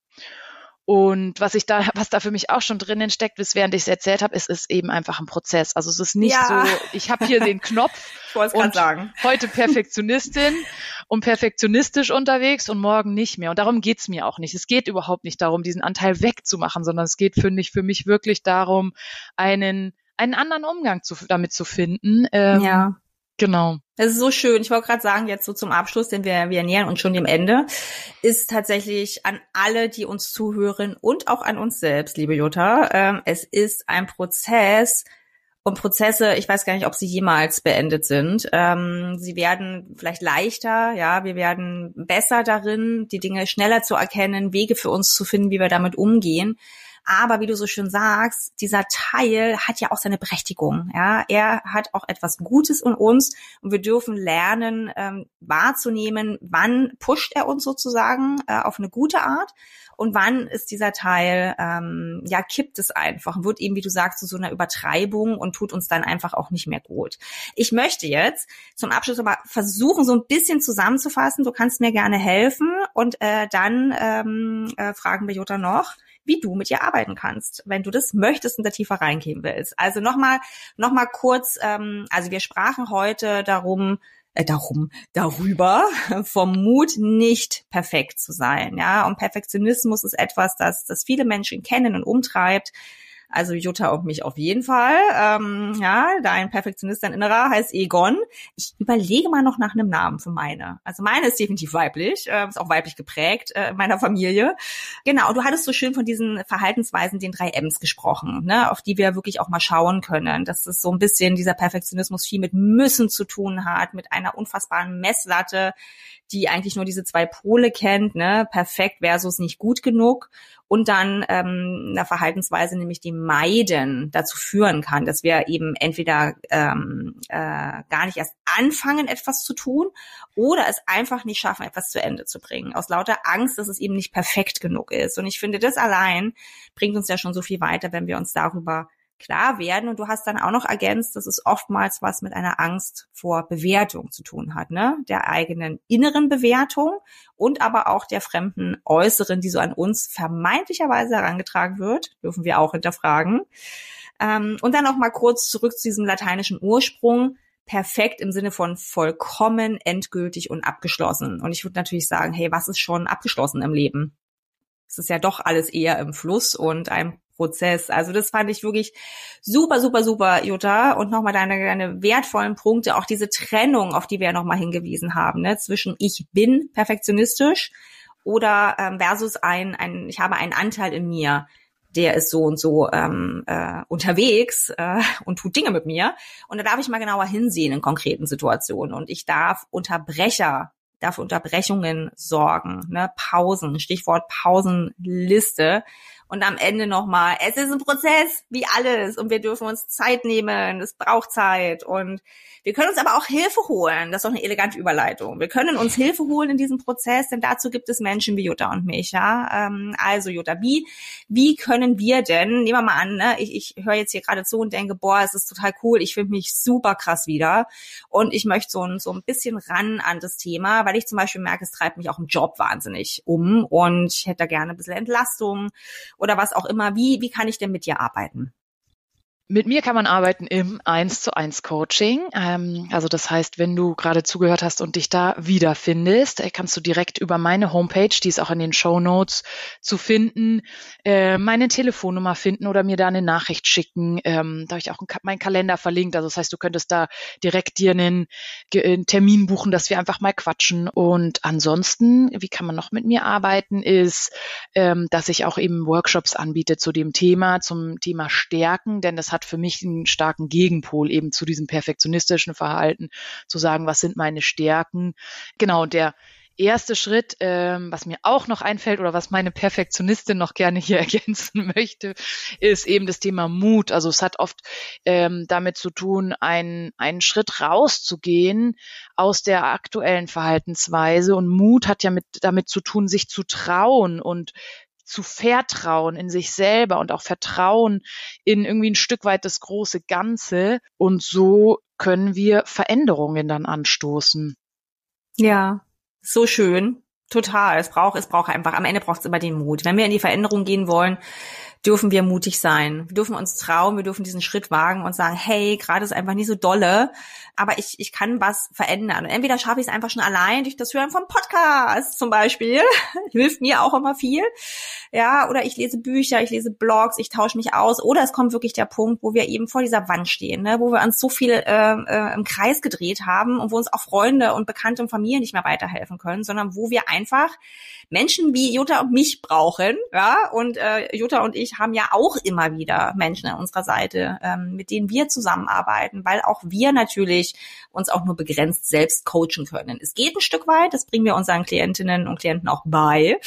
Und was ich da, was da für mich auch schon drinnen steckt, bis während ich es erzählt habe, ist es eben einfach ein Prozess. Also es ist nicht ja. so, ich habe hier den Knopf und sagen. heute Perfektionistin und perfektionistisch unterwegs und morgen nicht mehr. Und darum geht's mir auch nicht. Es geht überhaupt nicht darum, diesen Anteil wegzumachen, sondern es geht, finde ich, für mich wirklich darum, einen einen anderen Umgang zu, damit zu finden. Ähm, ja. Genau. Das ist so schön. Ich wollte gerade sagen, jetzt so zum Abschluss, denn wir, wir nähern uns schon dem Ende, ist tatsächlich an alle, die uns zuhören und auch an uns selbst, liebe Jutta. Ähm, es ist ein Prozess und Prozesse, ich weiß gar nicht, ob sie jemals beendet sind. Ähm, sie werden vielleicht leichter, ja, wir werden besser darin, die Dinge schneller zu erkennen, Wege für uns zu finden, wie wir damit umgehen. Aber wie du so schön sagst, dieser Teil hat ja auch seine Berechtigung. Ja, er hat auch etwas Gutes in uns und wir dürfen lernen ähm, wahrzunehmen, wann pusht er uns sozusagen äh, auf eine gute Art und wann ist dieser Teil, ähm, ja, kippt es einfach, wird eben, wie du sagst, zu so einer Übertreibung und tut uns dann einfach auch nicht mehr gut. Ich möchte jetzt zum Abschluss aber versuchen, so ein bisschen zusammenzufassen. Du kannst mir gerne helfen und äh, dann ähm, äh, fragen wir Jutta noch, wie du mit ihr arbeiten kannst, wenn du das möchtest und da tiefer reingehen willst. Also nochmal, noch mal kurz, ähm, also wir sprachen heute darum, äh, darum, darüber, vom Mut nicht perfekt zu sein, ja. Und Perfektionismus ist etwas, das, das viele Menschen kennen und umtreibt. Also Jutta und mich auf jeden Fall. Ähm, ja, dein Perfektionist, dein Innerer heißt Egon. Ich überlege mal noch nach einem Namen für meine. Also meine ist definitiv weiblich, äh, ist auch weiblich geprägt äh, in meiner Familie. Genau, du hattest so schön von diesen Verhaltensweisen, den drei M's gesprochen, ne, auf die wir wirklich auch mal schauen können. Dass es so ein bisschen dieser Perfektionismus viel mit müssen zu tun hat, mit einer unfassbaren Messlatte, die eigentlich nur diese zwei Pole kennt, ne, perfekt versus nicht gut genug und dann ähm, eine Verhaltensweise, nämlich die meiden, dazu führen kann, dass wir eben entweder ähm, äh, gar nicht erst anfangen, etwas zu tun oder es einfach nicht schaffen, etwas zu Ende zu bringen. Aus lauter Angst, dass es eben nicht perfekt genug ist. Und ich finde, das allein bringt uns ja schon so viel weiter, wenn wir uns darüber klar werden. Und du hast dann auch noch ergänzt, dass es oftmals was mit einer Angst vor Bewertung zu tun hat, ne? Der eigenen inneren Bewertung und aber auch der fremden äußeren, die so an uns vermeintlicherweise herangetragen wird, dürfen wir auch hinterfragen. Ähm, und dann noch mal kurz zurück zu diesem lateinischen Ursprung. Perfekt im Sinne von vollkommen, endgültig und abgeschlossen. Und ich würde natürlich sagen, hey, was ist schon abgeschlossen im Leben? Es ist ja doch alles eher im Fluss und ein Prozess. Also das fand ich wirklich super, super, super, Jutta. Und nochmal deine, deine wertvollen Punkte, auch diese Trennung, auf die wir ja nochmal hingewiesen haben, ne, zwischen ich bin perfektionistisch oder ähm, versus ein, ein, ich habe einen Anteil in mir, der ist so und so ähm, äh, unterwegs äh, und tut Dinge mit mir. Und da darf ich mal genauer hinsehen in konkreten Situationen. Und ich darf Unterbrecher darf Unterbrechungen sorgen, ne? Pausen, Stichwort Pausenliste und am Ende nochmal, es ist ein Prozess, wie alles, und wir dürfen uns Zeit nehmen, es braucht Zeit und wir können uns aber auch Hilfe holen. Das ist doch eine elegante Überleitung. Wir können uns Hilfe holen in diesem Prozess, denn dazu gibt es Menschen wie Jutta und mich. Ja? Ähm, also Jutta, wie, wie können wir denn, nehmen wir mal an, ne, ich, ich höre jetzt hier gerade zu und denke, boah, es ist total cool, ich finde mich super krass wieder und ich möchte so, ein so ein bisschen ran an das Thema, weil ich zum Beispiel merke, es treibt mich auch im Job wahnsinnig um und ich hätte da gerne ein bisschen Entlastung oder was auch immer. Wie, wie kann ich denn mit dir arbeiten? Mit mir kann man arbeiten im 1 zu 1 Coaching. Ähm, also das heißt, wenn du gerade zugehört hast und dich da wiederfindest, äh, kannst du direkt über meine Homepage, die ist auch in den Show Notes zu finden, äh, meine Telefonnummer finden oder mir da eine Nachricht schicken. Ähm, da habe ich auch meinen Kalender verlinkt. Also das heißt, du könntest da direkt dir einen, Termin buchen, dass wir einfach mal quatschen. Und ansonsten, wie kann man noch mit mir arbeiten, ist, ähm, dass ich auch eben Workshops anbiete zu dem Thema, zum Thema Stärken, denn das hat hat für mich einen starken Gegenpol eben zu diesem perfektionistischen Verhalten, zu sagen, was sind meine Stärken. Genau, der erste Schritt, ähm, was mir auch noch einfällt oder was meine Perfektionistin noch gerne hier ergänzen möchte, ist eben das Thema Mut. Also es hat oft ähm, damit zu tun, einen, einen Schritt rauszugehen aus der aktuellen Verhaltensweise. Und Mut hat ja mit, damit zu tun, sich zu trauen und zu vertrauen in sich selber und auch Vertrauen in irgendwie ein Stück weit das große Ganze. Und so können wir Veränderungen dann anstoßen. Ja, so schön. Total. Es braucht, es braucht einfach, am Ende braucht es immer den Mut. Wenn wir in die Veränderung gehen wollen, dürfen wir mutig sein. Wir dürfen uns trauen, wir dürfen diesen Schritt wagen und sagen, hey, gerade ist einfach nicht so dolle, aber ich, ich kann was verändern. Und entweder schaffe ich es einfach schon allein durch das Hören vom Podcast zum Beispiel. Hilft mir auch immer viel. Ja, oder ich lese Bücher, ich lese Blogs, ich tausche mich aus. Oder es kommt wirklich der Punkt, wo wir eben vor dieser Wand stehen, ne? wo wir uns so viel äh, äh, im Kreis gedreht haben und wo uns auch Freunde und Bekannte und Familie nicht mehr weiterhelfen können, sondern wo wir einfach Menschen wie Jutta und mich brauchen. Ja, und äh, Jutta und ich haben ja auch immer wieder Menschen an unserer Seite, ähm, mit denen wir zusammenarbeiten, weil auch wir natürlich uns auch nur begrenzt selbst coachen können. Es geht ein Stück weit, das bringen wir unseren Klientinnen und Klienten auch bei,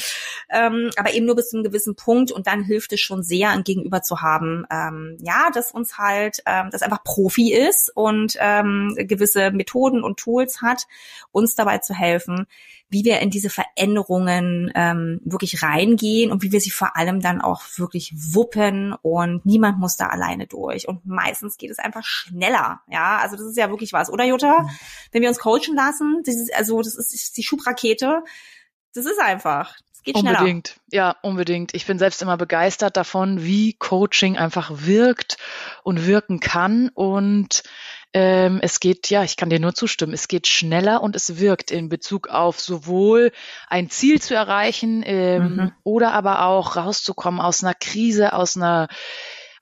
ähm, aber eben nur bis zu einem gewissen Punkt und dann hilft es schon sehr, ein Gegenüber zu haben, ähm, ja, dass uns halt, ähm, das einfach Profi ist und ähm, gewisse Methoden und Tools hat, uns dabei zu helfen, wie wir in diese Veränderungen ähm, wirklich reingehen und wie wir sie vor allem dann auch wirklich wuppen und niemand muss da alleine durch. Und meistens geht es einfach schneller. Ja, also das ist ja wirklich was, oder Jutta? Mhm. Wenn wir uns coachen lassen, das ist, also das ist die Schubrakete. Das ist einfach. Es geht schneller. Unbedingt, ja, unbedingt. Ich bin selbst immer begeistert davon, wie Coaching einfach wirkt und wirken kann und ähm, es geht, ja, ich kann dir nur zustimmen, es geht schneller und es wirkt in Bezug auf sowohl ein Ziel zu erreichen ähm, mhm. oder aber auch rauszukommen aus einer Krise, aus einer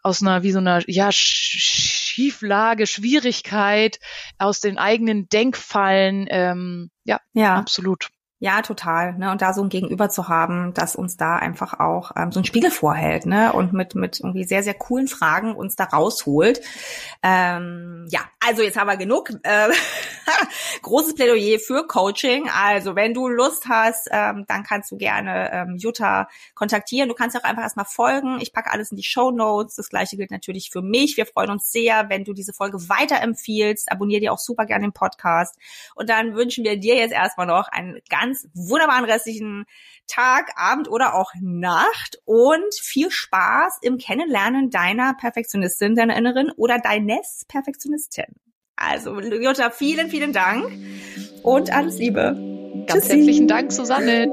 aus einer wie so einer ja Schieflage, Schwierigkeit, aus den eigenen Denkfallen. Ähm, ja, ja, absolut. Ja, total. Ne? Und da so ein Gegenüber zu haben, das uns da einfach auch ähm, so ein Spiegel vorhält, ne? Und mit mit irgendwie sehr sehr coolen Fragen uns da rausholt. Ähm, ja, also jetzt haben wir genug. Äh, großes Plädoyer für Coaching. Also wenn du Lust hast, ähm, dann kannst du gerne ähm, Jutta kontaktieren. Du kannst auch einfach erstmal folgen. Ich packe alles in die Show Notes. Das gleiche gilt natürlich für mich. Wir freuen uns sehr, wenn du diese Folge weiterempfiehlst. Abonnier dir auch super gerne den Podcast. Und dann wünschen wir dir jetzt erstmal noch einen ganz ganz wunderbaren restlichen Tag, Abend oder auch Nacht und viel Spaß im Kennenlernen deiner Perfektionistin, deiner Innerin oder deines Perfektionistin. Also, Jutta, vielen, vielen Dank und alles Liebe. Ganz Tschüssi. herzlichen Dank, Susanne.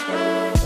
you.